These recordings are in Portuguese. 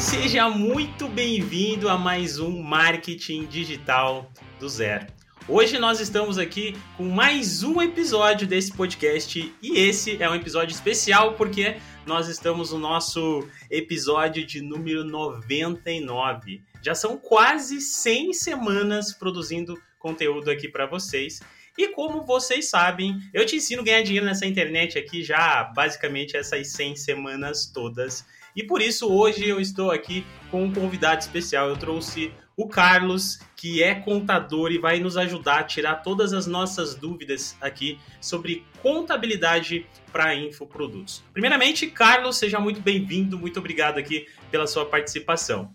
Seja muito bem-vindo a mais um Marketing Digital do Zero. Hoje nós estamos aqui com mais um episódio desse podcast e esse é um episódio especial porque nós estamos no nosso episódio de número 99. Já são quase 100 semanas produzindo conteúdo aqui para vocês. E como vocês sabem, eu te ensino a ganhar dinheiro nessa internet aqui já basicamente essas 100 semanas todas. E por isso hoje eu estou aqui com um convidado especial. Eu trouxe o Carlos, que é contador e vai nos ajudar a tirar todas as nossas dúvidas aqui sobre contabilidade para infoprodutos. Primeiramente, Carlos, seja muito bem-vindo, muito obrigado aqui pela sua participação.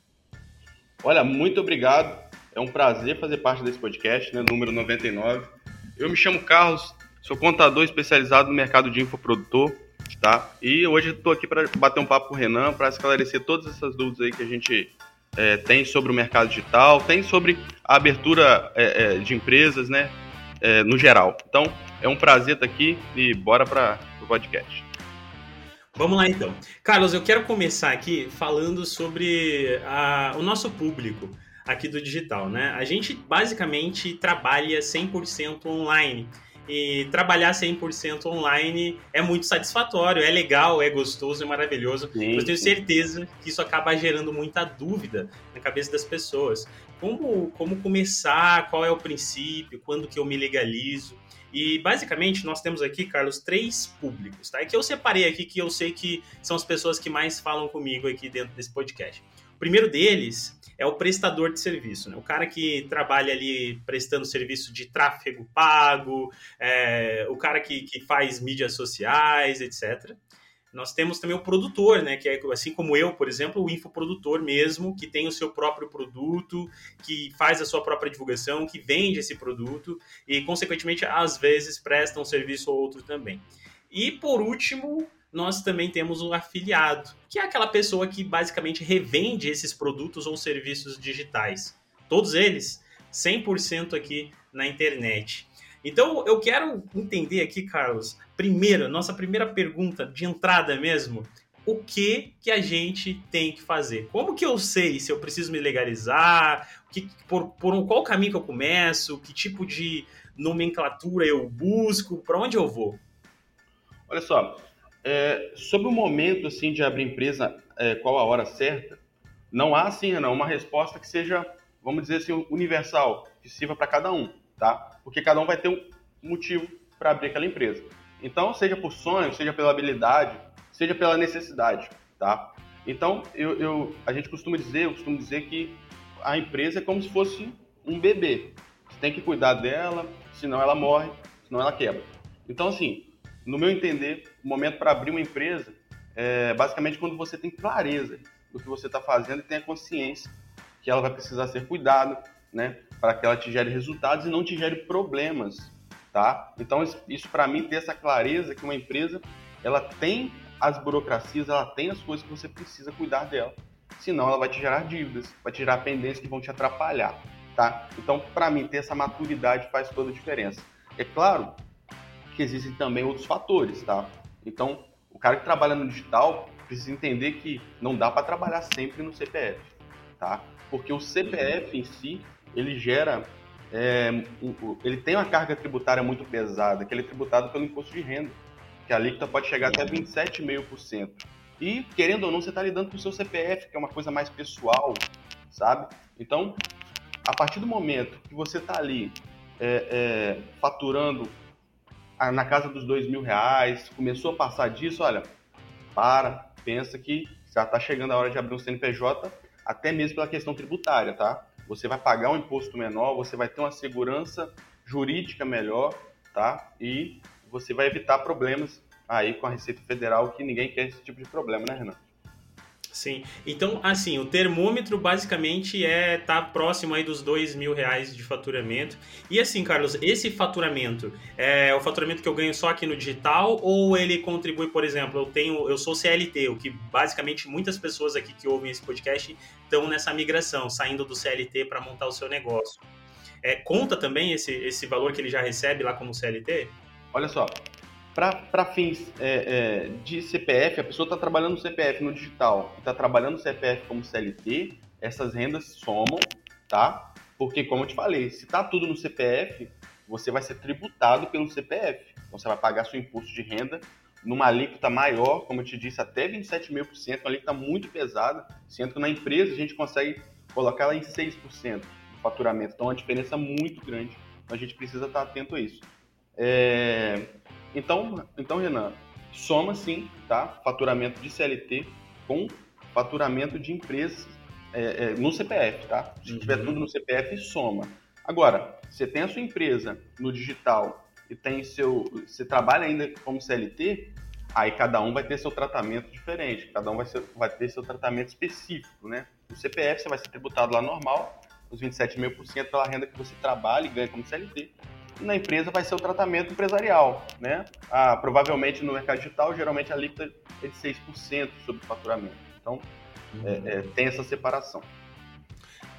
Olha, muito obrigado. É um prazer fazer parte desse podcast, né, número 99. Eu me chamo Carlos, sou contador especializado no mercado de infoprodutor tá? E hoje estou aqui para bater um papo com o Renan, para esclarecer todas essas dúvidas aí que a gente é, tem sobre o mercado digital, tem sobre a abertura é, é, de empresas, né? É, no geral. Então, é um prazer estar aqui e bora para o podcast. Vamos lá então. Carlos, eu quero começar aqui falando sobre a, o nosso público aqui do digital, né? A gente basicamente trabalha 100% online. E trabalhar 100% online é muito satisfatório, é legal, é gostoso, é maravilhoso. Sim. Eu tenho certeza que isso acaba gerando muita dúvida na cabeça das pessoas. Como, como começar, qual é o princípio, quando que eu me legalizo. E basicamente nós temos aqui, Carlos, três públicos, tá? É que eu separei aqui que eu sei que são as pessoas que mais falam comigo aqui dentro desse podcast. Primeiro deles é o prestador de serviço, né? o cara que trabalha ali prestando serviço de tráfego pago, é, o cara que, que faz mídias sociais, etc. Nós temos também o produtor, né? Que é assim como eu, por exemplo, o infoprodutor mesmo, que tem o seu próprio produto, que faz a sua própria divulgação, que vende esse produto e, consequentemente, às vezes presta um serviço ou outro também. E por último, nós também temos o afiliado, que é aquela pessoa que basicamente revende esses produtos ou serviços digitais. Todos eles 100% aqui na internet. Então, eu quero entender aqui, Carlos, primeiro, nossa primeira pergunta de entrada mesmo, o que que a gente tem que fazer? Como que eu sei se eu preciso me legalizar? Que, por, por qual caminho que eu começo? Que tipo de nomenclatura eu busco? Para onde eu vou? Olha só, é, sobre o momento assim de abrir empresa, é, qual a hora certa, não há assim, não, uma resposta que seja, vamos dizer assim, universal, que sirva para cada um, tá? Porque cada um vai ter um motivo para abrir aquela empresa. Então, seja por sonho, seja pela habilidade, seja pela necessidade, tá? Então, eu, eu, a gente costuma dizer, eu costumo dizer que a empresa é como se fosse um bebê. Você tem que cuidar dela, senão ela morre, senão ela quebra. Então, assim, no meu entender, o momento para abrir uma empresa é basicamente quando você tem clareza do que você está fazendo e tem a consciência que ela vai precisar ser cuidada, né, para que ela te gere resultados e não te gere problemas, tá? Então isso para mim ter essa clareza que uma empresa ela tem as burocracias, ela tem as coisas que você precisa cuidar dela, senão ela vai te gerar dívidas, vai te gerar pendências que vão te atrapalhar, tá? Então para mim ter essa maturidade faz toda a diferença. É claro que existem também outros fatores, tá? Então, o cara que trabalha no digital precisa entender que não dá para trabalhar sempre no CPF, tá? Porque o CPF em si, ele gera, é, ele tem uma carga tributária muito pesada, que ele é tributado pelo imposto de renda, que a alíquota pode chegar até 27,5%. E, querendo ou não, você está lidando com o seu CPF, que é uma coisa mais pessoal, sabe? Então, a partir do momento que você está ali é, é, faturando na casa dos dois mil reais, começou a passar disso, olha, para, pensa que já está chegando a hora de abrir um CNPJ, até mesmo pela questão tributária, tá? Você vai pagar um imposto menor, você vai ter uma segurança jurídica melhor, tá? E você vai evitar problemas aí com a Receita Federal, que ninguém quer esse tipo de problema, né, Renan? Sim. Então, assim, o termômetro basicamente é tá próximo aí dos dois mil reais de faturamento. E assim, Carlos, esse faturamento é o faturamento que eu ganho só aqui no digital ou ele contribui, por exemplo, eu tenho, eu sou CLT, o que basicamente muitas pessoas aqui que ouvem esse podcast estão nessa migração, saindo do CLT para montar o seu negócio. É, conta também esse, esse valor que ele já recebe lá como CLT? Olha só, para fins é, é, de CPF, a pessoa está trabalhando no CPF no digital está trabalhando no CPF como CLT, essas rendas somam, tá? Porque, como eu te falei, se está tudo no CPF, você vai ser tributado pelo CPF. Então, você vai pagar seu imposto de renda numa alíquota maior, como eu te disse, até 27 mil por cento, uma alíquota muito pesada, sendo que na empresa a gente consegue colocar ela em 6% do faturamento. Então, é uma diferença muito grande. Então, a gente precisa estar atento a isso. É... Então, então, Renan, soma sim, tá? Faturamento de CLT com faturamento de empresas é, é, no CPF, tá? Se uhum. tiver tudo no CPF, soma. Agora, você tem a sua empresa no digital e tem seu, você trabalha ainda como CLT, aí cada um vai ter seu tratamento diferente, cada um vai, ser, vai ter seu tratamento específico, né? No CPF você vai ser tributado lá normal, os 27 mil por cento pela renda que você trabalha e ganha como CLT. Na empresa vai ser o tratamento empresarial, né? Ah, provavelmente no mercado digital, geralmente a alíquota é de 6% sobre o faturamento. Então, é, é, tem essa separação.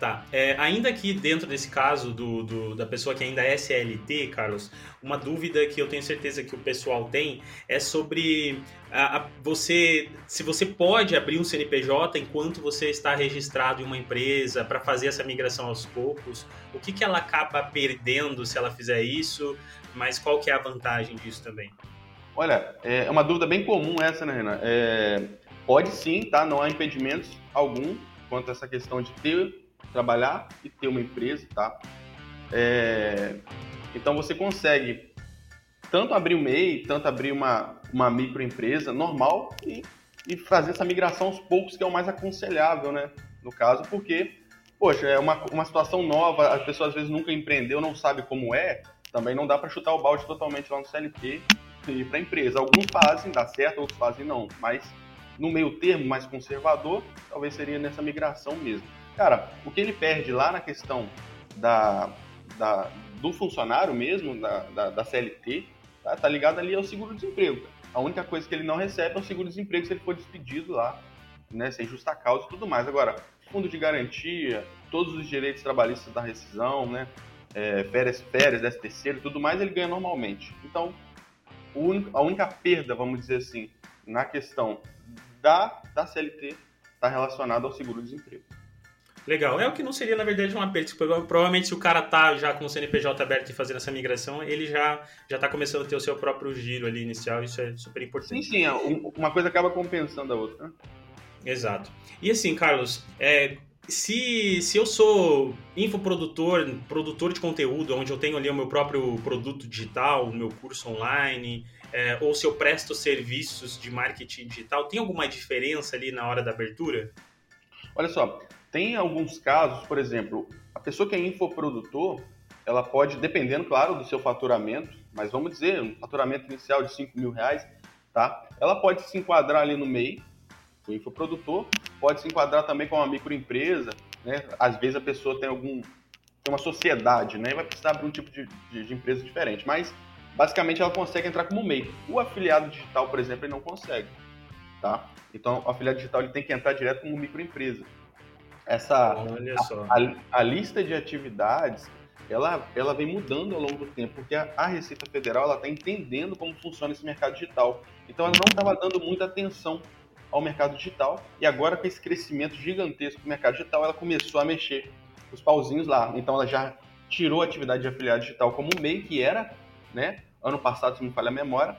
Tá. É, ainda aqui dentro desse caso do, do, da pessoa que ainda é SLT, Carlos, uma dúvida que eu tenho certeza que o pessoal tem é sobre a, a, você, se você pode abrir um CNPJ enquanto você está registrado em uma empresa para fazer essa migração aos poucos. O que, que ela acaba perdendo se ela fizer isso? Mas qual que é a vantagem disso também? Olha, é uma dúvida bem comum essa, né, Renan? É, pode sim, tá? Não há impedimentos algum quanto a essa questão de ter trabalhar e ter uma empresa, tá? É, então você consegue tanto abrir um MEI, tanto abrir uma, uma microempresa normal e, e fazer essa migração aos poucos, que é o mais aconselhável, né? No caso, porque, poxa, é uma, uma situação nova, as pessoas às vezes nunca empreendeu, não sabe como é, também não dá para chutar o balde totalmente lá no CLT e ir para empresa. Alguns fazem, dá certo, outros fazem não, mas no meio termo, mais conservador, talvez seria nessa migração mesmo. Cara, o que ele perde lá na questão da, da do funcionário mesmo, da, da, da CLT, tá, tá, ligado ali ao seguro-desemprego. A única coisa que ele não recebe é o seguro-desemprego se ele for despedido lá, né, sem justa causa e tudo mais. Agora, fundo de garantia, todos os direitos trabalhistas da rescisão, né, é, férias, férias, décimo terceiro tudo mais, ele ganha normalmente. Então, a única perda, vamos dizer assim, na questão da, da CLT está relacionada ao seguro-desemprego. Legal. É o que não seria, na verdade, um aperto. Provavelmente, se o cara tá já com o CNPJ aberto e fazendo essa migração, ele já, já tá começando a ter o seu próprio giro ali inicial. Isso é super importante. Sim, sim. É, uma coisa acaba compensando a outra. Né? Exato. E assim, Carlos, é, se, se eu sou infoprodutor, produtor de conteúdo, onde eu tenho ali o meu próprio produto digital, o meu curso online, é, ou se eu presto serviços de marketing digital, tem alguma diferença ali na hora da abertura? Olha só, tem alguns casos, por exemplo, a pessoa que é infoprodutor, ela pode, dependendo, claro, do seu faturamento, mas vamos dizer, um faturamento inicial de 5 mil reais, tá? Ela pode se enquadrar ali no MEI, o infoprodutor, pode se enquadrar também com uma microempresa, né? Às vezes a pessoa tem algum tem uma sociedade, né? E vai precisar abrir um tipo de, de, de, empresa diferente, mas basicamente ela consegue entrar como MEI. O afiliado digital, por exemplo, ele não consegue, tá? Então, o afiliado digital ele tem que entrar direto como microempresa essa a, a, a, lista de atividades ela, ela vem mudando ao longo do tempo, porque a, a Receita Federal ela está entendendo como funciona esse mercado digital. Então ela não estava dando muita atenção ao mercado digital e agora com esse crescimento gigantesco do mercado digital ela começou a mexer os pauzinhos lá. Então ela já tirou a atividade de afiliado digital como MEI que era, né? Ano passado, se não me falha a memória,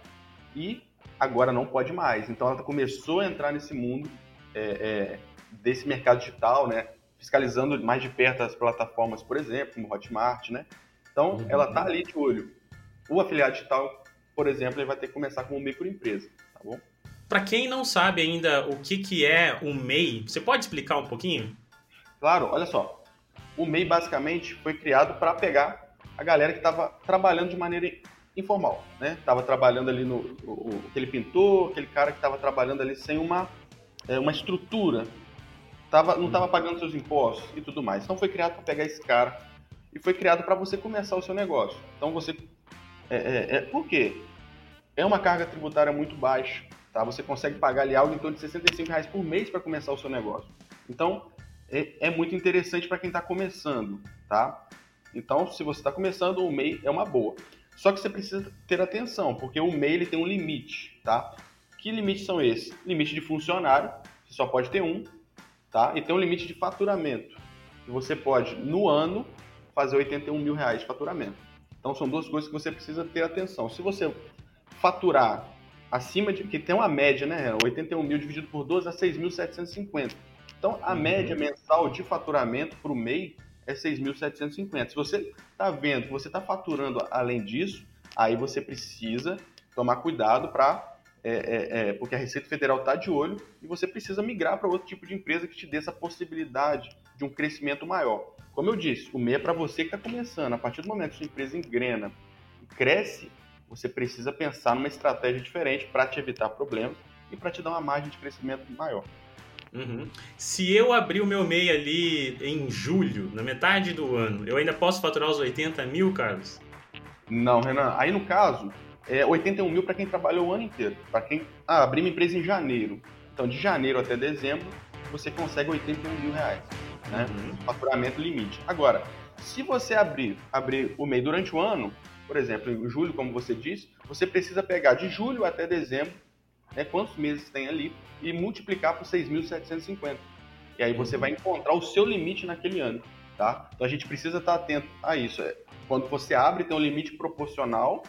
e agora não pode mais. Então ela começou a entrar nesse mundo é, é, desse mercado digital, né? Fiscalizando mais de perto as plataformas, por exemplo, como Hotmart, né? Então, uhum. ela está ali de olho. O afiliado digital, por exemplo, ele vai ter que começar como microempresa, tá bom? Para quem não sabe ainda o que, que é o MEI, você pode explicar um pouquinho? Claro, olha só. O MEI basicamente foi criado para pegar a galera que estava trabalhando de maneira informal, né? Tava trabalhando ali no o, aquele pintor, aquele cara que estava trabalhando ali sem uma é, uma estrutura tava, não estava pagando seus impostos e tudo mais. Então foi criado para pegar esse cara e foi criado para você começar o seu negócio. Então você. É, é, é, por quê? É uma carga tributária muito baixa. Tá? Você consegue pagar ali algo em torno de 65 reais por mês para começar o seu negócio. Então é, é muito interessante para quem está começando. Tá? Então, se você está começando, o MEI é uma boa. Só que você precisa ter atenção, porque o MEI ele tem um limite, tá? Que limites são esses? Limite de funcionário, você só pode ter um, tá? E tem um limite de faturamento, você pode, no ano, fazer 81 mil reais de faturamento. Então são duas coisas que você precisa ter atenção. Se você faturar acima de. que tem uma média, né? 81 mil dividido por 12 a 6.750. Então a uhum. média mensal de faturamento para o MEI é 6.750. Se você está vendo que você está faturando além disso, aí você precisa tomar cuidado para. É, é, é, porque a Receita Federal está de olho e você precisa migrar para outro tipo de empresa que te dê essa possibilidade de um crescimento maior. Como eu disse, o MEI é para você que está começando. A partir do momento que sua empresa engrena e cresce, você precisa pensar numa estratégia diferente para te evitar problemas e para te dar uma margem de crescimento maior. Uhum. Se eu abrir o meu MEI ali em julho, na metade do ano, eu ainda posso faturar os 80 mil, Carlos? Não, Renan. Aí no caso, é 81 mil para quem trabalhou o ano inteiro. Para quem ah, abrir uma empresa em janeiro. Então, de janeiro até dezembro, você consegue 81 mil reais né? Uhum. Faturamento limite. Agora, se você abrir, abrir o MEI durante o ano, por exemplo, em julho, como você disse, você precisa pegar de julho até dezembro, né, quantos meses tem ali, e multiplicar por 6.750. E aí você uhum. vai encontrar o seu limite naquele ano, tá? Então a gente precisa estar atento a isso. É, quando você abre, tem um limite proporcional,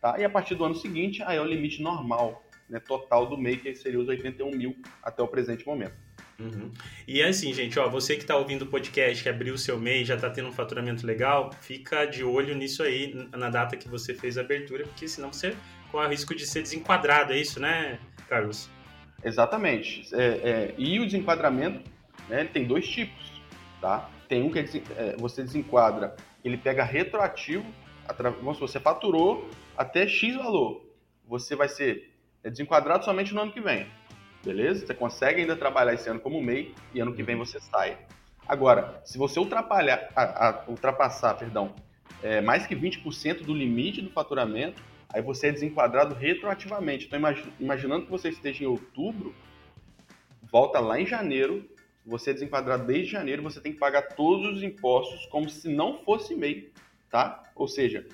tá? E a partir do ano seguinte, aí é o limite normal, né, total do MEI, que seria os 81 mil até o presente momento. Uhum. E é assim, gente, ó, você que está ouvindo o podcast, que abriu o seu mês, já está tendo um faturamento legal, fica de olho nisso aí, na data que você fez a abertura, porque senão você corre o risco de ser desenquadrado, é isso, né, Carlos? Exatamente. É, é, e o desenquadramento, né, ele tem dois tipos, tá? Tem um que é, você desenquadra, ele pega retroativo, vamos se você faturou até X valor, você vai ser desenquadrado somente no ano que vem beleza? Você consegue ainda trabalhar esse ano como MEI e ano que vem você sai. Agora, se você ultrapassar, a, a, ultrapassar perdão, é, mais que 20% do limite do faturamento, aí você é desenquadrado retroativamente. Então, imaginando que você esteja em outubro, volta lá em janeiro, você é desenquadrado desde janeiro, você tem que pagar todos os impostos como se não fosse MEI, tá? Ou seja,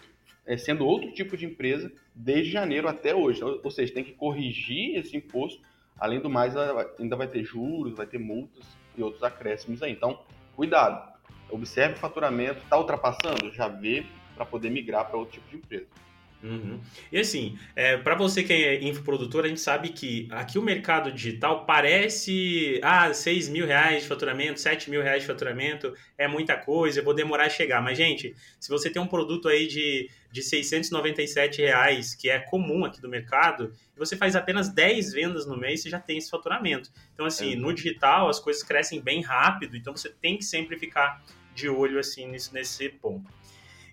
é, sendo outro tipo de empresa desde janeiro até hoje. Ou seja, tem que corrigir esse imposto Além do mais, ainda vai ter juros, vai ter multas e outros acréscimos aí. Então, cuidado. Observe o faturamento. Está ultrapassando? Já vê para poder migrar para outro tipo de empresa. Uhum. E assim, é, para você que é infoprodutor, a gente sabe que aqui o mercado digital parece, ah, 6 mil reais de faturamento, 7 mil reais de faturamento, é muita coisa, eu vou demorar a chegar. Mas, gente, se você tem um produto aí de, de 697 reais, que é comum aqui do mercado, e você faz apenas 10 vendas no mês, você já tem esse faturamento. Então, assim, no digital as coisas crescem bem rápido, então você tem que sempre ficar de olho, assim, nesse, nesse ponto.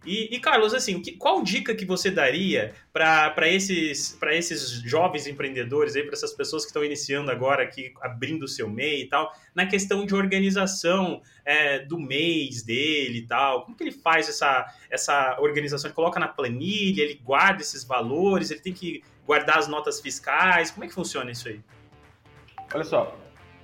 E, e, Carlos, assim, que, qual dica que você daria para esses, esses jovens empreendedores, para essas pessoas que estão iniciando agora aqui, abrindo o seu MEI e tal, na questão de organização é, do mês dele e tal? Como que ele faz essa, essa organização? Ele coloca na planilha, ele guarda esses valores, ele tem que guardar as notas fiscais? Como é que funciona isso aí? Olha só,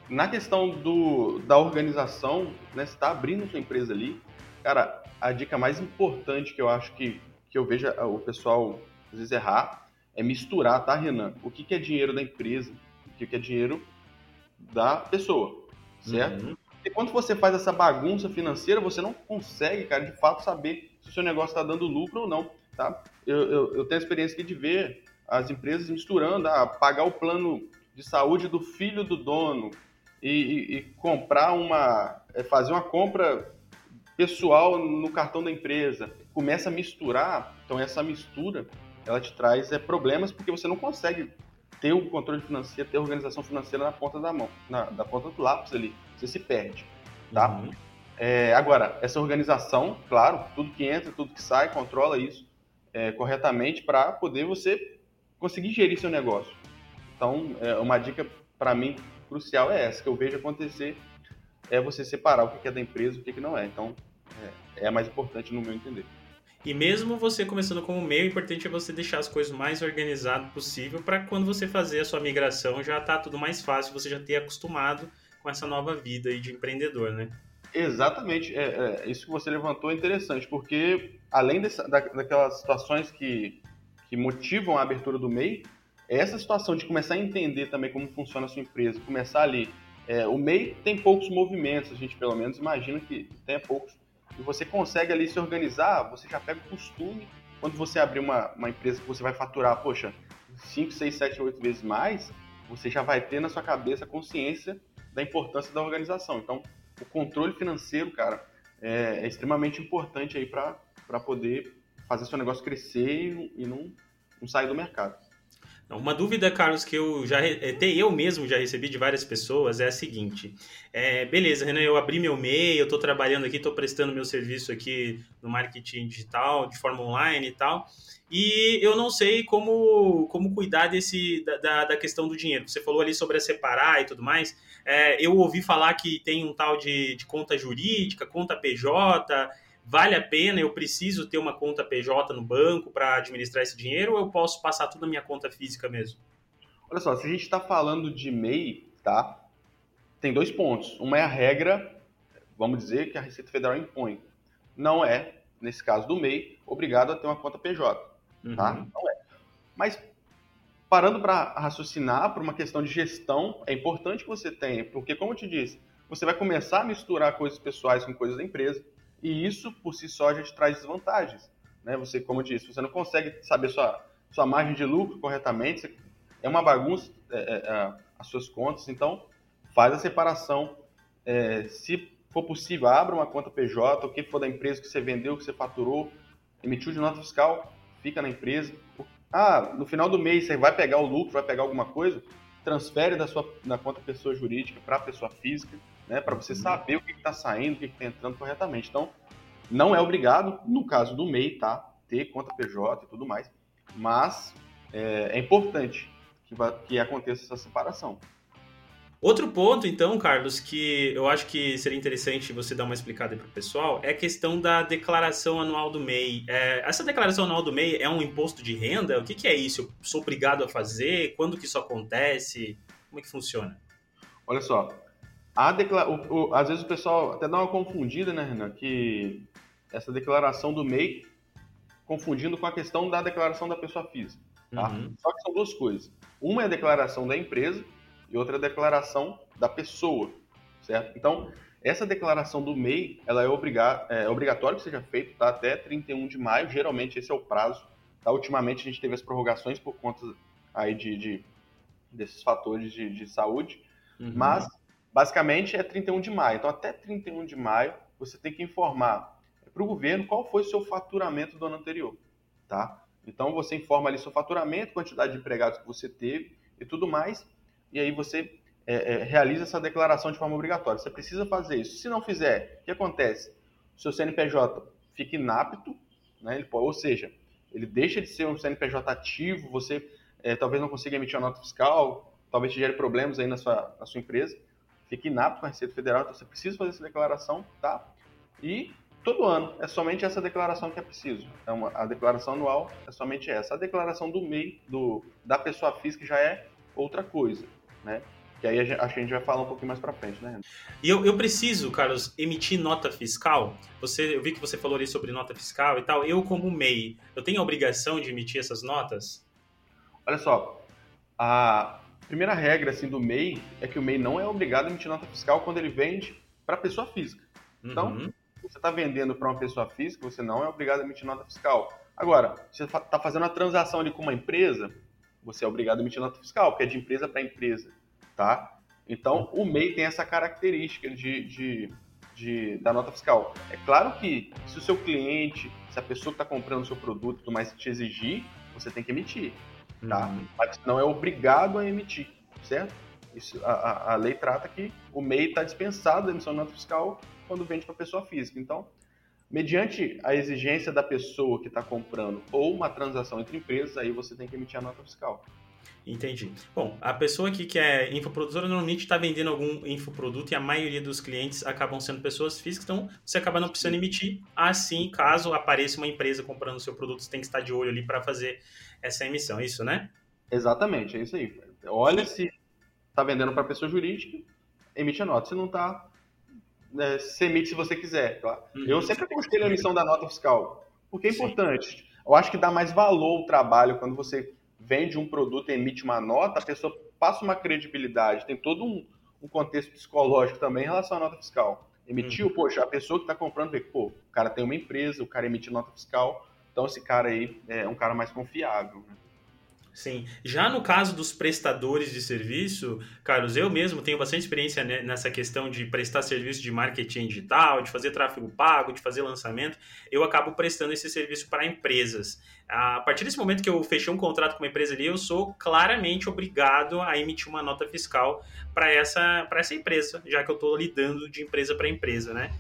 na questão do, da organização, né, você está abrindo sua empresa ali, cara, a dica mais importante que eu acho que, que eu vejo o pessoal às vezes errar é misturar, tá, Renan? O que, que é dinheiro da empresa, o que, que é dinheiro da pessoa, certo? Uhum. E quando você faz essa bagunça financeira, você não consegue, cara, de fato saber se o seu negócio está dando lucro ou não, tá? Eu, eu, eu, tenho a experiência aqui de ver as empresas misturando, ah, pagar o plano de saúde do filho do dono e, e, e comprar uma, é, fazer uma compra pessoal no cartão da empresa, começa a misturar, então essa mistura ela te traz é, problemas porque você não consegue ter o controle financeiro, ter a organização financeira na ponta da mão, na, da ponta do lápis ali, você se perde, tá? Uhum. É, agora, essa organização, claro, tudo que entra, tudo que sai, controla isso é, corretamente para poder você conseguir gerir seu negócio. Então, é, uma dica para mim crucial é essa, que eu vejo acontecer, é você separar o que é da empresa e o que não é. Então, é, é a mais importante no meu entender. E mesmo você começando como meio, o importante é você deixar as coisas mais organizado possível para quando você fazer a sua migração já tá tudo mais fácil, você já ter acostumado com essa nova vida aí de empreendedor, né? Exatamente. É, é, isso que você levantou é interessante, porque além dessa, da, daquelas situações que, que motivam a abertura do MEI, essa situação de começar a entender também como funciona a sua empresa, começar ali. É, o MEI tem poucos movimentos, a gente pelo menos imagina que tenha poucos. E você consegue ali se organizar, você já pega o costume. Quando você abrir uma, uma empresa que você vai faturar, poxa, 5, 6, 7, 8 vezes mais, você já vai ter na sua cabeça a consciência da importância da organização. Então, o controle financeiro, cara, é, é extremamente importante aí para poder fazer seu negócio crescer e, e não, não sair do mercado. Uma dúvida, Carlos, que eu já até eu mesmo já recebi de várias pessoas é a seguinte: é, beleza, Renan, eu abri meu MEI, eu estou trabalhando aqui, estou prestando meu serviço aqui no marketing digital, de forma online e tal, e eu não sei como, como cuidar desse da, da questão do dinheiro. Você falou ali sobre a separar e tudo mais. É, eu ouvi falar que tem um tal de, de conta jurídica, conta PJ vale a pena, eu preciso ter uma conta PJ no banco para administrar esse dinheiro ou eu posso passar tudo na minha conta física mesmo? Olha só, se a gente está falando de MEI, tá? Tem dois pontos. Uma é a regra, vamos dizer, que a Receita Federal impõe. Não é, nesse caso do MEI, obrigado a ter uma conta PJ, tá? uhum. tá? Não é. Mas parando para raciocinar por uma questão de gestão, é importante que você tenha, porque como eu te disse, você vai começar a misturar coisas pessoais com coisas da empresa e isso, por si só, já te traz desvantagens. Né? Você, como eu disse, você não consegue saber sua, sua margem de lucro corretamente, é uma bagunça é, é, é, as suas contas, então faz a separação. É, se for possível, abra uma conta PJ, o que for da empresa que você vendeu, que você faturou, emitiu de nota fiscal, fica na empresa. Ah, no final do mês você vai pegar o lucro, vai pegar alguma coisa, transfere da sua da conta pessoa jurídica para pessoa física né, para você uhum. saber o que está saindo, o que está entrando corretamente. Então, não é obrigado, no caso do MEI, tá, ter conta PJ e tudo mais, mas é, é importante que, que aconteça essa separação. Outro ponto, então, Carlos, que eu acho que seria interessante você dar uma explicada para o pessoal, é a questão da declaração anual do MEI. É, essa declaração anual do MEI é um imposto de renda? O que, que é isso? Eu sou obrigado a fazer? Quando que isso acontece? Como é que funciona? Olha só, a declara... O, o, às vezes o pessoal até dá uma confundida, né, Renan? Que essa declaração do MEI confundindo com a questão da declaração da pessoa física. Tá? Uhum. Só que são duas coisas. Uma é a declaração da empresa e outra é a declaração da pessoa, certo? Então, essa declaração do MEI, ela é, obriga... é obrigatório que seja feita tá? até 31 de maio, geralmente esse é o prazo. Tá? Ultimamente a gente teve as prorrogações por conta aí de, de desses fatores de, de saúde, uhum. mas basicamente é 31 de maio. Então, até 31 de maio, você tem que informar para o governo qual foi o seu faturamento do ano anterior, tá? Então, você informa ali seu faturamento, quantidade de empregados que você teve e tudo mais, e aí você é, é, realiza essa declaração de forma obrigatória. Você precisa fazer isso. Se não fizer, o que acontece? O seu CNPJ fica inapto, né? Ele ou seja, ele deixa de ser um CNPJ ativo, você é, talvez não consiga emitir uma nota fiscal, talvez te gere problemas aí na sua, na sua empresa fica inapto com a Receita Federal, então você precisa fazer essa declaração, tá? E todo ano é somente essa declaração que é preciso. Então, a declaração anual é somente essa. A declaração do MEI, do, da pessoa física, já é outra coisa, né? Que aí a gente, a gente vai falar um pouquinho mais para frente, né? E eu, eu preciso, Carlos, emitir nota fiscal. Você, eu vi que você falou ali sobre nota fiscal e tal. Eu, como MEI, eu tenho a obrigação de emitir essas notas? Olha só, a, primeira regra assim do MEI é que o MEI não é obrigado a emitir nota fiscal quando ele vende para pessoa física. Então, uhum. você está vendendo para uma pessoa física, você não é obrigado a emitir nota fiscal. Agora, você está fazendo uma transação ali com uma empresa, você é obrigado a emitir nota fiscal, porque é de empresa para empresa, tá? Então, o MEI tem essa característica de, de, de, da nota fiscal. É claro que se o seu cliente, se a pessoa que está comprando o seu produto, tudo mais te exigir, você tem que emitir tá? Uhum. Mas não é obrigado a emitir, certo? Isso, a, a lei trata que o MEI está dispensado da emissão de nota fiscal quando vende para pessoa física. Então, mediante a exigência da pessoa que está comprando ou uma transação entre empresas, aí você tem que emitir a nota fiscal. Entendi. Bom, a pessoa aqui que é infoprodutora normalmente está vendendo algum infoproduto e a maioria dos clientes acabam sendo pessoas físicas, então você acaba não precisando emitir. Assim, caso apareça uma empresa comprando o seu produto, você tem que estar de olho ali para fazer essa emissão, é isso, né? Exatamente, é isso aí. Olha se está vendendo para pessoa jurídica, emite a nota. Se não está, né, se emite se você quiser. Tá? Uhum. Eu sempre aconselho a emissão da nota fiscal, porque é importante. Sim. Eu acho que dá mais valor ao trabalho quando você vende um produto e emite uma nota, a pessoa passa uma credibilidade, tem todo um, um contexto psicológico também em relação à nota fiscal. Emitiu, uhum. poxa, a pessoa que está comprando vê pô, o cara tem uma empresa, o cara emite nota fiscal, então esse cara aí é um cara mais confiável. Né? Sim. Já no caso dos prestadores de serviço, Carlos, eu mesmo tenho bastante experiência nessa questão de prestar serviço de marketing digital, de fazer tráfego pago, de fazer lançamento. Eu acabo prestando esse serviço para empresas. A partir desse momento que eu fechei um contrato com uma empresa ali, eu sou claramente obrigado a emitir uma nota fiscal para essa, essa empresa, já que eu estou lidando de empresa para empresa, né?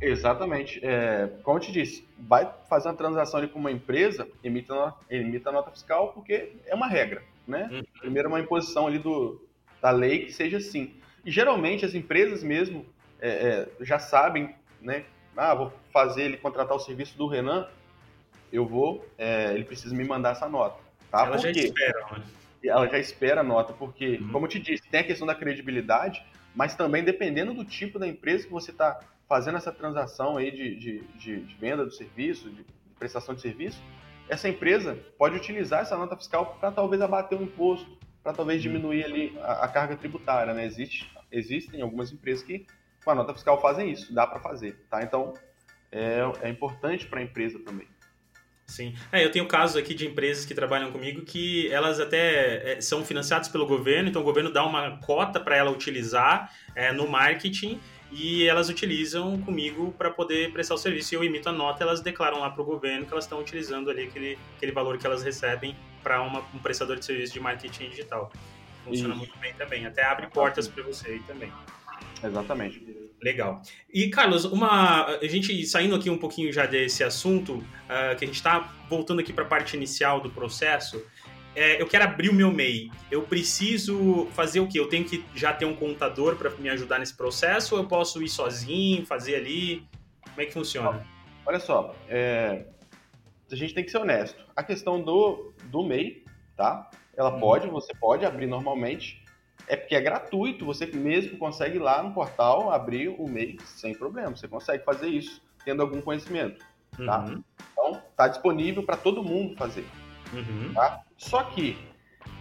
Exatamente. É, como eu te disse, vai fazer uma transação ali com uma empresa, emita, emita nota fiscal, porque é uma regra, né? Uhum. Primeiro, uma imposição ali do, da lei que seja assim. E geralmente as empresas mesmo é, é, já sabem, né? Ah, vou fazer ele contratar o serviço do Renan, eu vou, é, ele precisa me mandar essa nota. Tá? Ela já espera, né? Ela já espera a nota, porque, uhum. como eu te disse, tem a questão da credibilidade, mas também dependendo do tipo da empresa que você está fazendo essa transação aí de, de, de, de venda do serviço, de, prestação de serviço, essa empresa pode utilizar essa nota fiscal para talvez abater o um imposto, para talvez uhum. diminuir ali a, a, carga tributária, né? Existe, existem algumas empresas que com a nota fiscal fazem isso, dá para fazer, tá? Então é, é importante para a empresa também. Sim. É, eu tenho casos aqui de empresas que trabalham comigo que elas até é, são financiadas pelo governo, então o governo dá uma cota para ela utilizar é, no marketing e elas utilizam comigo para poder prestar o serviço. E eu emito a nota, elas declaram lá para o governo que elas estão utilizando ali aquele, aquele valor que elas recebem para um prestador de serviço de marketing digital. Funciona Isso. muito bem também, até abre portas para você aí também. Exatamente. Legal. E, Carlos, uma, a gente saindo aqui um pouquinho já desse assunto, uh, que a gente está voltando aqui para a parte inicial do processo, é, eu quero abrir o meu MEI, eu preciso fazer o quê? Eu tenho que já ter um contador para me ajudar nesse processo ou eu posso ir sozinho, fazer ali? Como é que funciona? Olha só, é, a gente tem que ser honesto. A questão do, do MEI, tá? Ela hum. pode, você pode abrir normalmente, é porque é gratuito, você mesmo consegue ir lá no portal abrir o MEI sem problema. Você consegue fazer isso tendo algum conhecimento, tá? Uhum. Então, tá disponível para todo mundo fazer. Uhum. Tá? Só que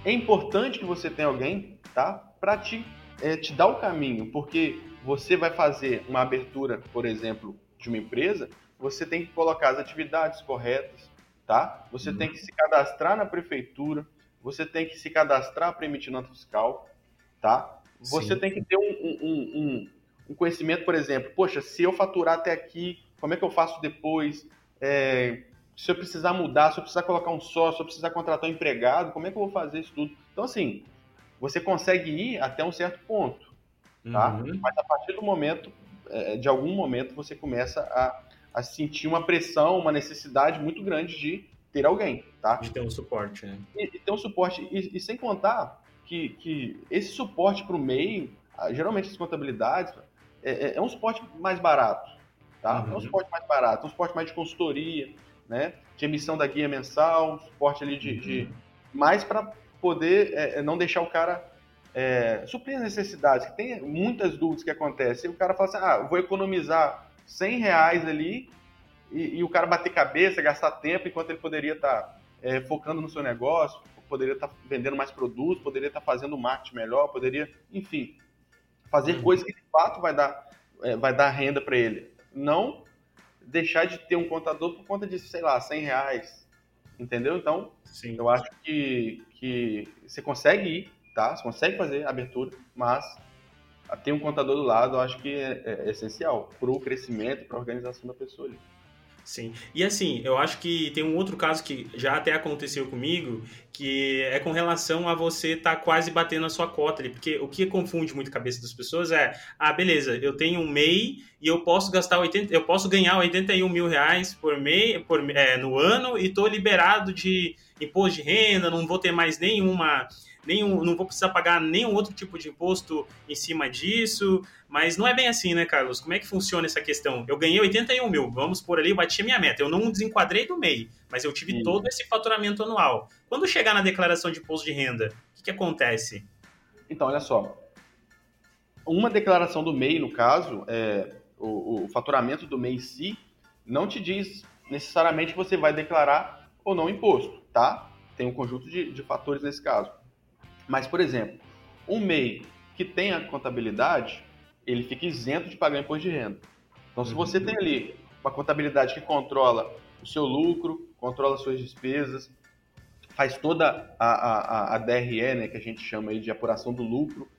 é importante que você tenha alguém tá, para te, é, te dar o caminho, porque você vai fazer uma abertura, por exemplo, de uma empresa, você tem que colocar as atividades corretas, tá? Você uhum. tem que se cadastrar na prefeitura, você tem que se cadastrar para emitir nota fiscal, tá? Você Sim. tem que ter um, um, um, um, conhecimento, por exemplo, poxa, se eu faturar até aqui, como é que eu faço depois? É, se eu precisar mudar, se eu precisar colocar um sócio, se eu precisar contratar um empregado, como é que eu vou fazer isso tudo? Então, assim, você consegue ir até um certo ponto, tá? Uhum. Mas a partir do momento, é, de algum momento, você começa a, a sentir uma pressão, uma necessidade muito grande de ter alguém, tá? De ter um suporte, né? E, e ter um suporte, e, e sem contar que, que esse suporte para o meio, geralmente as contabilidades, é, é, é, um suporte mais barato, tá? Uhum. É um suporte mais barato, um suporte mais de consultoria, né? De emissão da guia mensal, suporte ali de, de mais para poder é, é, não deixar o cara é, suprir as necessidades, que tem muitas dúvidas que acontecem. E o cara fala assim, ah, vou economizar 100 reais ali e, e, o cara bater cabeça, gastar tempo, enquanto ele poderia estar tá, é, focando no seu negócio, poderia estar tá vendendo mais produtos, poderia estar tá fazendo marketing melhor, poderia, enfim, fazer uhum. coisas que de fato vai dar, é, vai dar renda para ele. Não deixar de ter um contador por conta de, sei lá, 100 reais. Entendeu? Então, Sim. eu acho que, que você consegue ir, tá? Você consegue fazer a abertura, mas ter um contador do lado eu acho que é, é essencial para o crescimento, para a organização da pessoa ali. Sim. E assim, eu acho que tem um outro caso que já até aconteceu comigo, que é com relação a você estar tá quase batendo a sua cota ali. Porque o que confunde muito a cabeça das pessoas é, ah, beleza, eu tenho um MEI e eu posso gastar 80, eu posso ganhar 81 mil reais por MEI por, é, no ano e estou liberado de imposto de renda, não vou ter mais nenhuma nenhum, não vou precisar pagar nenhum outro tipo de imposto em cima disso. Mas não é bem assim, né, Carlos? Como é que funciona essa questão? Eu ganhei 81 mil, vamos por ali, eu bati a minha meta. Eu não desenquadrei do MEI, mas eu tive Sim. todo esse faturamento anual. Quando chegar na declaração de imposto de renda, o que, que acontece? Então, olha só. Uma declaração do MEI, no caso, é, o, o faturamento do mês em si não te diz necessariamente que você vai declarar ou não imposto, tá? Tem um conjunto de, de fatores nesse caso. Mas, por exemplo, um MEI que tem a contabilidade, ele fica isento de pagar imposto de renda. Então, se você tem ali uma contabilidade que controla o seu lucro, controla suas despesas, faz toda a, a, a DRE, né, que a gente chama aí de apuração do lucro,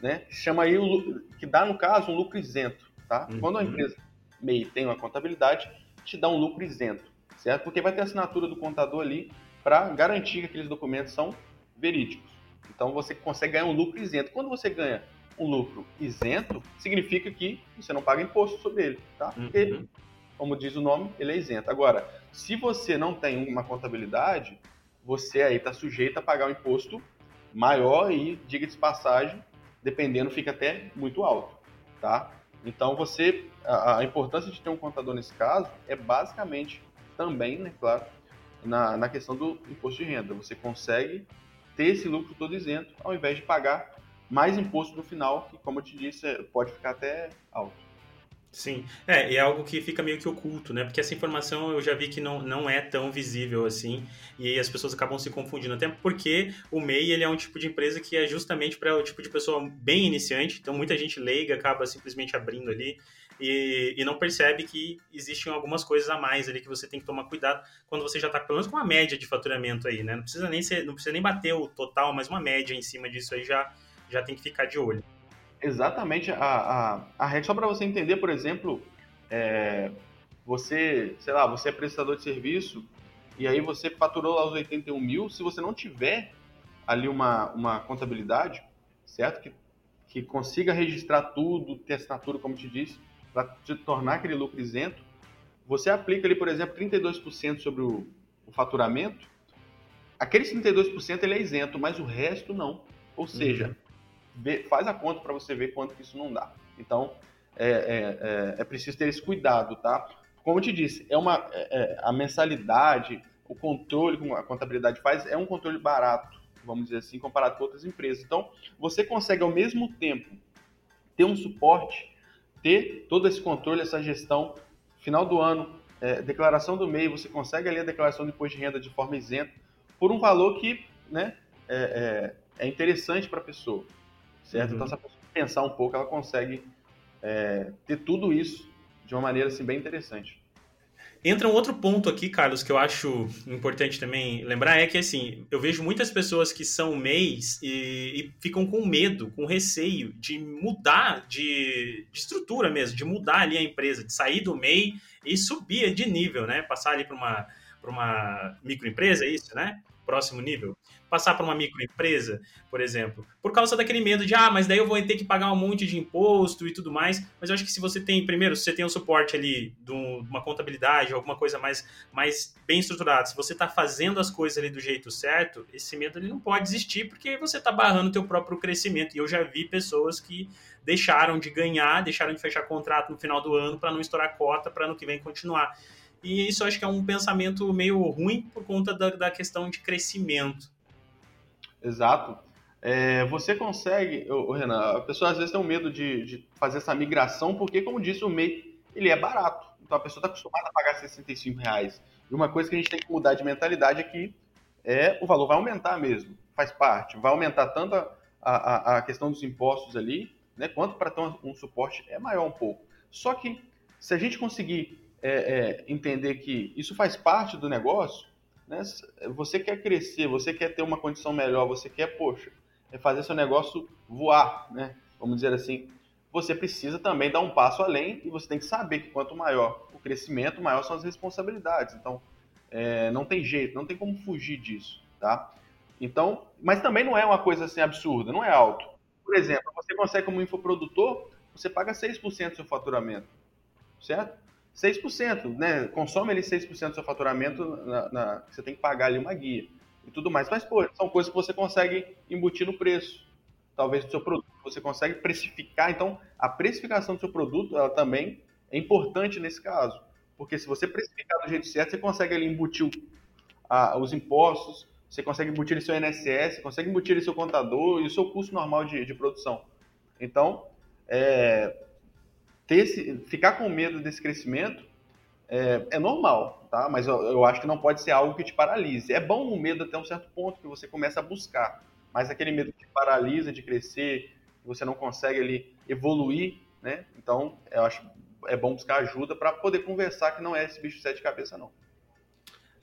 né, chama aí o, que dá no caso um lucro isento, tá? Uhum. Quando a empresa MEI tem uma contabilidade, te dá um lucro isento, certo? Porque vai ter a assinatura do contador ali para garantir que aqueles documentos são verídicos. Então você consegue ganhar um lucro isento. Quando você ganha um lucro isento, significa que você não paga imposto sobre ele, tá? Porque, uhum. como diz o nome, ele é isento. Agora, se você não tem uma contabilidade, você aí está sujeito a pagar um imposto maior e, diga de passagem, dependendo, fica até muito alto, tá? Então, você, a, a, importância de ter um contador nesse caso é basicamente também, né, claro, na, na questão do imposto de renda. Você consegue ter esse lucro todo isento, ao invés de pagar mais imposto no final, que, como eu te disse, é, pode ficar até alto. Sim, é, e é algo que fica meio que oculto, né? Porque essa informação eu já vi que não, não é tão visível assim, e as pessoas acabam se confundindo. Até porque o MEI ele é um tipo de empresa que é justamente para o tipo de pessoa bem iniciante, então muita gente leiga acaba simplesmente abrindo ali e, e não percebe que existem algumas coisas a mais ali que você tem que tomar cuidado quando você já está pelo menos com uma média de faturamento aí, né? Não precisa nem ser, não precisa nem bater o total, mas uma média em cima disso aí já, já tem que ficar de olho exatamente a, a, a regra. Só para você entender, por exemplo, é, você, sei lá, você é prestador de serviço e aí você faturou lá os 81 mil. Se você não tiver ali uma, uma contabilidade, certo? Que, que consiga registrar tudo, ter assinatura, como te disse, para te tornar aquele lucro isento, você aplica ali, por exemplo, 32% sobre o, o faturamento. Aquele 32% ele é isento, mas o resto não. Ou seja, uhum vê, faz a conta para você ver quanto que isso não dá. Então, é, é, é, é, preciso ter esse cuidado, tá? Como eu te disse, é uma, é, é, a mensalidade, o controle que a contabilidade faz é um controle barato, vamos dizer assim, comparado com outras empresas. Então, você consegue ao mesmo tempo ter um suporte, ter todo esse controle, essa gestão, final do ano, é, declaração do MEI, você consegue ali a declaração de imposto de renda de forma isenta, por um valor que né, é, é, é interessante para a pessoa certo? Uhum. Então, se a pessoa pensar um pouco, ela consegue é, ter tudo isso de uma maneira assim, bem interessante. Entra um outro ponto aqui, Carlos, que eu acho importante também lembrar, é que assim, eu vejo muitas pessoas que são MEIs e, e ficam com medo, com receio de mudar de, de, estrutura mesmo, de mudar ali a empresa, de sair do MEI e subir de nível, né? Passar ali para uma, uma microempresa, é isso, né? Próximo nível passar para uma microempresa, por exemplo, por causa daquele medo de, ah, mas daí eu vou ter que pagar um monte de imposto e tudo mais. Mas eu acho que se você tem, primeiro, se você tem o um suporte ali de uma contabilidade, alguma coisa mais, mais bem estruturada, se você está fazendo as coisas ali do jeito certo, esse medo ele não pode existir porque você está barrando o teu próprio crescimento. E eu já vi pessoas que deixaram de ganhar, deixaram de fechar contrato no final do ano para não estourar cota para ano que vem continuar. E isso acho que é um pensamento meio ruim por conta da, da questão de crescimento. Exato. É, você consegue, ô, Renan, a pessoa às vezes tem um medo de, de, fazer essa migração, porque, como disse, o MEI ele é barato. Então a pessoa está acostumada a pagar 65 reais. E uma coisa que a gente tem que mudar de mentalidade é que é, o valor vai aumentar mesmo, faz parte. Vai aumentar tanto a, a, a questão dos impostos ali, né, quanto para ter um, um, suporte é maior um pouco. Só que se a gente conseguir é, é, entender que isso faz parte do negócio, né? Você quer crescer, você quer ter uma condição melhor, você quer, poxa, é fazer seu negócio voar, né? Vamos dizer assim. Você precisa também dar um passo além e você tem que saber que quanto maior o crescimento, maior são as responsabilidades. Então, é, não tem jeito, não tem como fugir disso, tá? Então, mas também não é uma coisa assim absurda, não é alto. Por exemplo, você consegue como infoprodutor, você paga 6% do seu faturamento, certo? 6%, né? Consome ali 6% do seu faturamento, na, na, você tem que pagar ali uma guia e tudo mais. Mas, pô, são coisas que você consegue embutir no preço, talvez do seu produto. Você consegue precificar. Então, a precificação do seu produto, ela também é importante nesse caso. Porque se você precificar do jeito certo, você consegue ali embutir a, os impostos, você consegue embutir o seu INSS, consegue embutir o seu contador e o seu custo normal de, de produção. Então, é, ter esse, ficar com medo desse crescimento é, é normal, tá? Mas eu, eu, acho que não pode ser algo que te paralise. É bom o medo até um certo ponto que você começa a buscar, mas aquele medo que paralisa de crescer, que você não consegue ali evoluir, né? Então, eu acho é bom buscar ajuda para poder conversar que não é esse bicho de sete cabeças, não.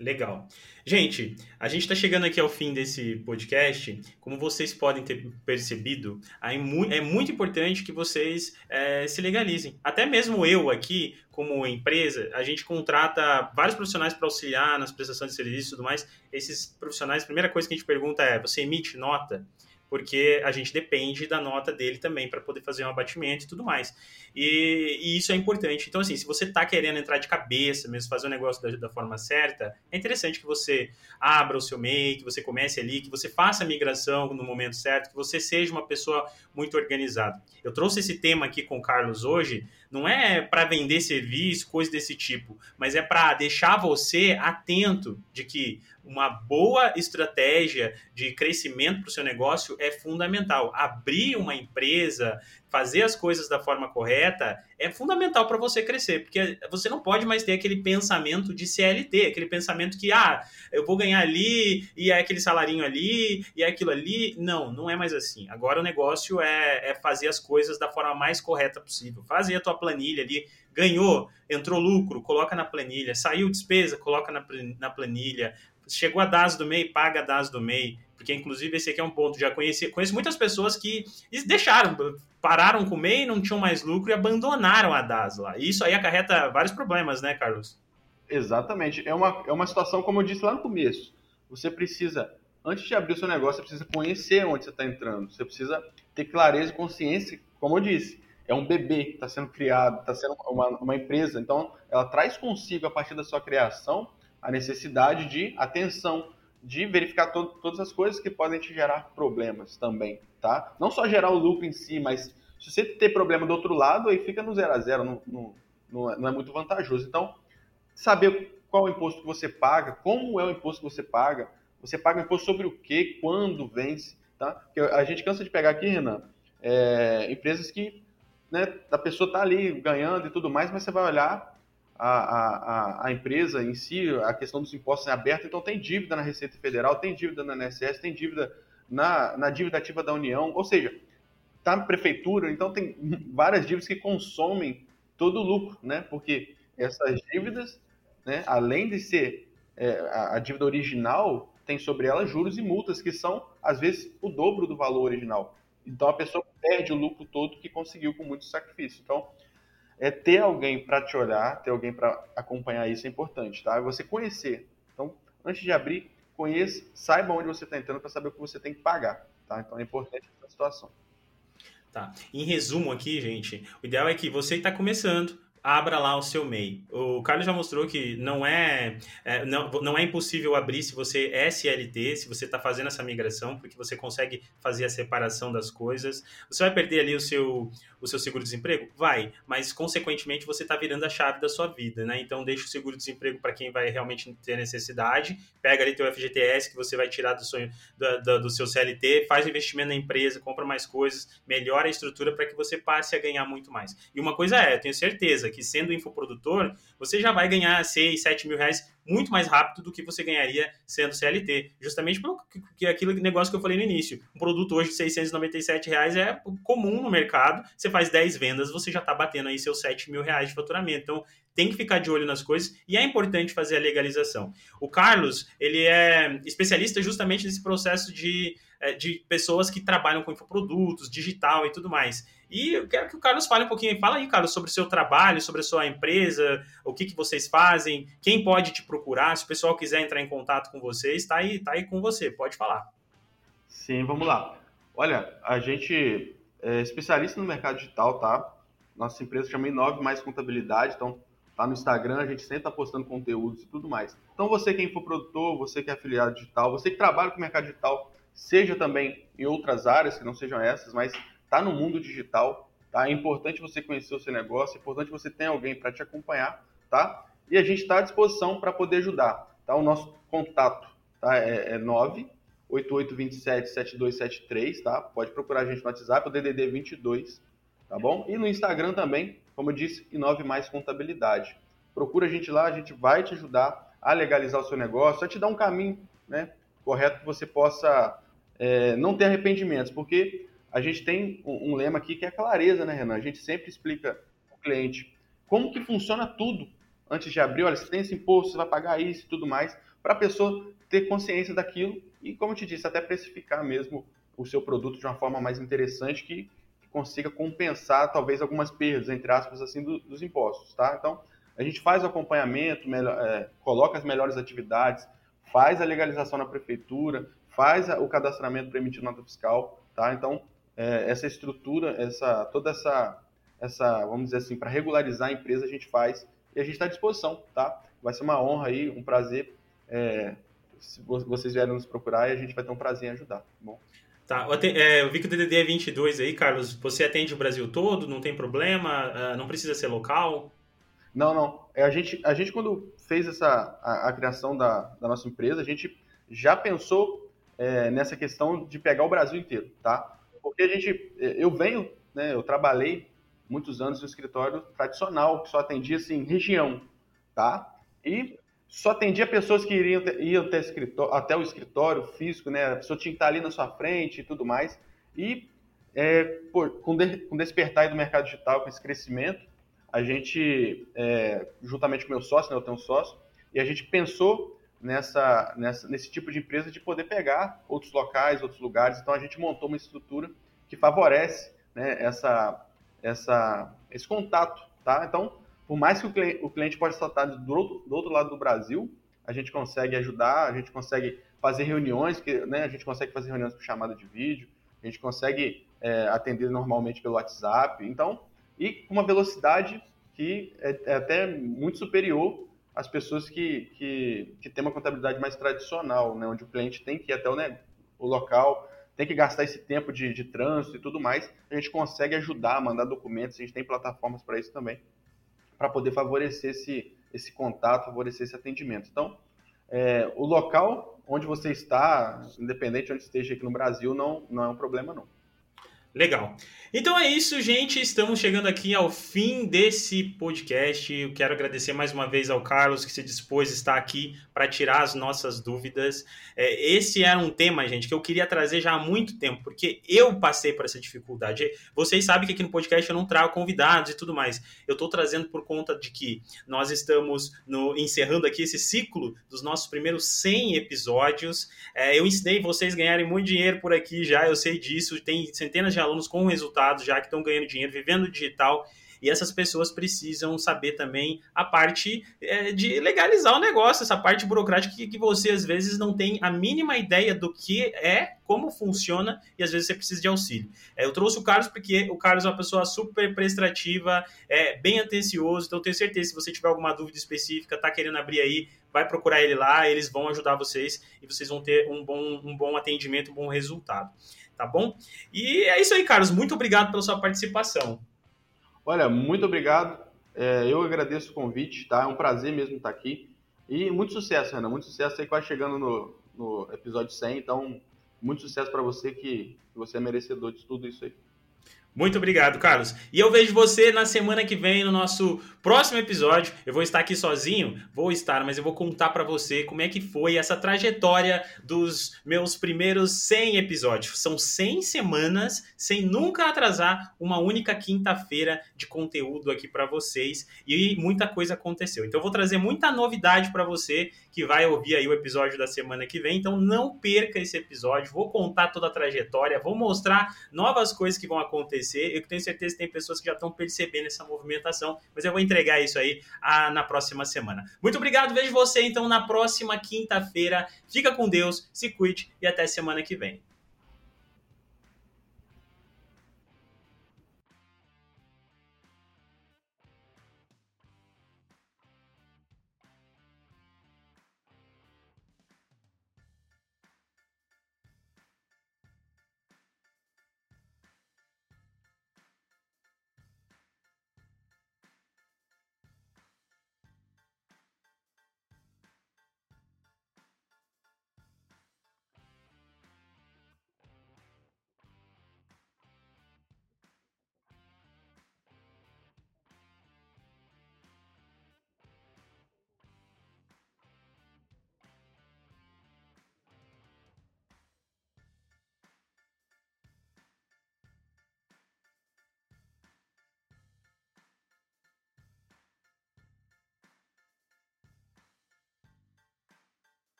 Legal. Gente, a gente está chegando aqui ao fim desse podcast. Como vocês podem ter percebido, é muito importante que vocês é, se legalizem. Até mesmo eu aqui, como empresa, a gente contrata vários profissionais para auxiliar nas prestações de serviço e tudo mais. Esses profissionais, a primeira coisa que a gente pergunta é: você emite nota? Porque a gente depende da nota dele também para poder fazer um abatimento e tudo mais. E, e, isso é importante. Então, assim, se você está querendo entrar de cabeça mesmo, fazer o negócio da, da, forma certa, é interessante que você abra o seu MEI, que você comece ali, que você faça a migração no momento certo, que você seja uma pessoa muito organizada. Eu trouxe esse tema aqui com o Carlos hoje, não é para vender serviço, coisa desse tipo, mas é para deixar você atento de que uma boa estratégia de crescimento para o seu negócio é fundamental. Abrir uma empresa, fazer as coisas da forma correta é fundamental para você crescer, porque você não pode mais ter aquele pensamento de CLT, aquele pensamento que, ah, eu vou ganhar ali, e é aquele salarinho ali, e é aquilo ali. Não, não é mais assim. Agora o negócio é, é fazer as coisas da forma mais correta possível. Fazer a tua planilha ali, ganhou, entrou lucro, coloca na planilha, saiu despesa, coloca na, na planilha, chegou a DAS do MEI, paga a DAS do MEI, porque inclusive esse aqui é um ponto, já conheci, conheço muitas pessoas que deixaram, pararam com o MEI, não tinham mais lucro e abandonaram a DAS lá. E isso aí acarreta vários problemas, né, Carlos? Exatamente. É uma, é uma situação, como eu disse lá no começo, você precisa, antes de abrir o seu negócio, você precisa conhecer onde você está entrando, você precisa ter clareza e consciência, como eu disse, é um bebê que está sendo criado, está sendo uma, uma empresa, então ela traz consigo, a partir da sua criação, a necessidade de atenção, de verificar to todas as coisas que podem te gerar problemas também, tá? Não só gerar o lucro em si, mas se você ter problema do outro lado, aí fica no zero a zero, não, é, não é muito vantajoso. Então, saber qual é o imposto que você paga, como é o imposto que você paga, você paga imposto sobre o que, quando vence, tá? Porque a gente cansa de pegar aqui, Renan, é, empresas que né, a pessoa está ali ganhando e tudo mais, mas você vai olhar a, a, a empresa em si, a questão dos impostos é aberta, então tem dívida na Receita Federal, tem dívida na INSS, tem dívida na, na dívida ativa da União, ou seja, está na prefeitura, então tem várias dívidas que consomem todo o lucro, né? Porque essas dívidas, né, além de ser é, a, a dívida original, tem sobre ela juros e multas que são, às vezes, o dobro do valor original. Então a pessoa perde o lucro todo que conseguiu com muito sacrifício. Então, é ter alguém para te olhar, ter alguém para acompanhar isso é importante, tá? É você conhecer. Então, antes de abrir, conheça, saiba onde você está entrando para saber o que você tem que pagar, tá? Então é importante essa situação. Tá. Em resumo aqui, gente, o ideal é que você está começando, abra lá o seu MEI. O Carlos já mostrou que não é, é, não, não é impossível abrir se você é SLT, se você está fazendo essa migração, porque você consegue fazer a separação das coisas. Você vai perder ali o seu, o seu seguro-desemprego? Vai, mas consequentemente você está virando a chave da sua vida, né? Então deixa o seguro-desemprego para quem vai realmente ter necessidade, pega ali teu FGTS que você vai tirar do, sonho, do, do, do seu CLT, faz investimento na empresa, compra mais coisas, melhora a estrutura para que você passe a ganhar muito mais. E uma coisa é, eu tenho certeza que sendo infoprodutor, você já vai ganhar 6, 7 mil reais muito mais rápido do que você ganharia sendo CLT. Justamente pelo que aquilo negócio que eu falei no início. Um produto hoje de 697 reais é comum no mercado. Você faz 10 vendas, você já está batendo aí seus 7 mil reais de faturamento. Então, tem que ficar de olho nas coisas e é importante fazer a legalização. O Carlos, ele é especialista justamente nesse processo de, é, de pessoas que trabalham com infoprodutos, digital e tudo mais. E eu quero que o Carlos fale um pouquinho. Fala aí, Carlos, sobre o seu trabalho, sobre a sua empresa, o que, que vocês fazem, quem pode te procurar, se o pessoal quiser entrar em contato com vocês, está aí, tá aí com você, pode falar. Sim, vamos lá. Olha, a gente é especialista no mercado digital, tá? Nossa empresa chama Inove Mais Contabilidade, então tá no Instagram, a gente sempre está postando conteúdos e tudo mais. Então você que é infoprodutor, você que é afiliado digital, você que trabalha com o mercado digital, seja também em outras áreas que não sejam essas, mas está no mundo digital, tá? É importante você conhecer o seu negócio, é importante você ter alguém para te acompanhar, tá? E a gente está à disposição para poder ajudar, tá? O nosso contato tá? é, é 988277273, tá? Pode procurar a gente no WhatsApp, o DDD 22, tá bom? E no Instagram também, como eu disse, Inove Mais Contabilidade. Procura a gente lá, a gente vai te ajudar a legalizar o seu negócio, a te dar um caminho né, correto que você possa é, não ter arrependimentos, porque a gente tem um, lema aqui que é clareza, né, Renan? A gente sempre explica ao cliente como que funciona tudo antes de abrir. Olha, você tem esse imposto, você vai pagar isso e tudo mais, para a pessoa ter consciência daquilo e, como eu te disse, até precificar mesmo o seu produto de uma forma mais interessante que, que consiga compensar talvez algumas perdas, entre aspas, assim, do, dos impostos, tá? Então, a gente faz o acompanhamento, melhor, é, coloca as melhores atividades, faz a legalização na prefeitura, faz o cadastramento para emitir nota fiscal, tá? Então, é, essa estrutura, essa, toda essa, essa, vamos dizer assim, para regularizar a empresa a gente faz e a gente está à disposição, tá? Vai ser uma honra aí, um prazer é, se vocês vierem nos procurar e a gente vai ter um prazer em ajudar, tá bom? Tá, eu, é, eu vi que o DDD é 22 aí, Carlos. Você atende o Brasil todo, não tem problema, ah, não precisa ser local? Não, não. É, a, gente, a gente, quando fez essa, a, a criação da, da, nossa empresa, a gente já pensou é, nessa questão de pegar o Brasil inteiro, tá? Porque a gente, é, eu venho, né, eu trabalhei muitos anos no escritório tradicional, que só atendia, assim, região, tá? E só atendia pessoas que iriam, iam até, até, o escritório físico, né? A pessoa tinha que estar ali na sua frente e tudo mais. E é, com, de, com despertar do mercado digital, com esse crescimento, a gente, é, juntamente com meu sócio, né, eu tenho um sócio, e a gente pensou nessa, nessa, nesse tipo de empresa de poder pegar outros locais, outros lugares. Então a gente montou uma estrutura que favorece né, essa, essa, esse contato, tá? Então, por mais que o cliente, o cliente possa estar do outro, do outro lado do Brasil, a gente consegue ajudar, a gente consegue fazer reuniões, que, né, a gente consegue fazer reuniões por chamada de vídeo, a gente consegue é, atender normalmente pelo WhatsApp. Então, e com uma velocidade que é, é até muito superior às pessoas que, que, que têm uma contabilidade mais tradicional, né, onde o cliente tem que ir até o, né, o local, tem que gastar esse tempo de, de trânsito e tudo mais, a gente consegue ajudar mandar documentos, a gente tem plataformas para isso também, para poder favorecer esse, esse contato, favorecer esse atendimento. Então, é, o local onde você está, independente de onde esteja aqui no Brasil, não, não é um problema não. Legal. Então é isso, gente. Estamos chegando aqui ao fim desse podcast. Eu quero agradecer mais uma vez ao Carlos que se dispôs a estar aqui para tirar as nossas dúvidas. É, esse era um tema, gente, que eu queria trazer já há muito tempo, porque eu passei por essa dificuldade. Vocês sabem que aqui no podcast eu não trago convidados e tudo mais. Eu estou trazendo por conta de que nós estamos no, encerrando aqui esse ciclo dos nossos primeiros 100 episódios. É, eu ensinei vocês a ganharem muito dinheiro por aqui já, eu sei disso. Tem centenas de alunos com resultados já que estão ganhando dinheiro, vivendo digital. E essas pessoas precisam saber também a parte é, de legalizar o negócio, essa parte burocrática que, que você às vezes não tem a mínima ideia do que é, como funciona e às vezes você precisa de auxílio. É, eu trouxe o Carlos porque o Carlos é uma pessoa super prestativa, é bem atencioso, então tenho certeza se você tiver alguma dúvida específica, tá querendo abrir aí, vai procurar ele lá, eles vão ajudar vocês e vocês vão ter um bom, um bom atendimento, um bom resultado tá bom? E é isso aí, Carlos. Muito obrigado pela sua participação. Olha, muito obrigado. É, eu agradeço o convite, tá? É um prazer mesmo estar aqui. E muito sucesso, Renan. Muito sucesso. Que vai chegando no, no episódio 100, então muito sucesso para você que você é merecedor de tudo isso aí. Muito obrigado, Carlos. E eu vejo você na semana que vem no nosso próximo episódio. Eu vou estar aqui sozinho, vou estar, mas eu vou contar para você como é que foi essa trajetória dos meus primeiros 100 episódios. São 100 semanas sem nunca atrasar uma única quinta-feira de conteúdo aqui para vocês e muita coisa aconteceu. Então eu vou trazer muita novidade para você que vai ouvir aí o episódio da semana que vem. Então não perca esse episódio. Vou contar toda a trajetória, vou mostrar novas coisas que vão acontecer acontecer. Eu tenho certeza que tem pessoas que já estão percebendo essa movimentação, mas eu vou entregar isso aí a, na próxima semana. Muito obrigado, vejo você então na próxima quinta-feira. Fica com Deus, se cuide e até semana que vem.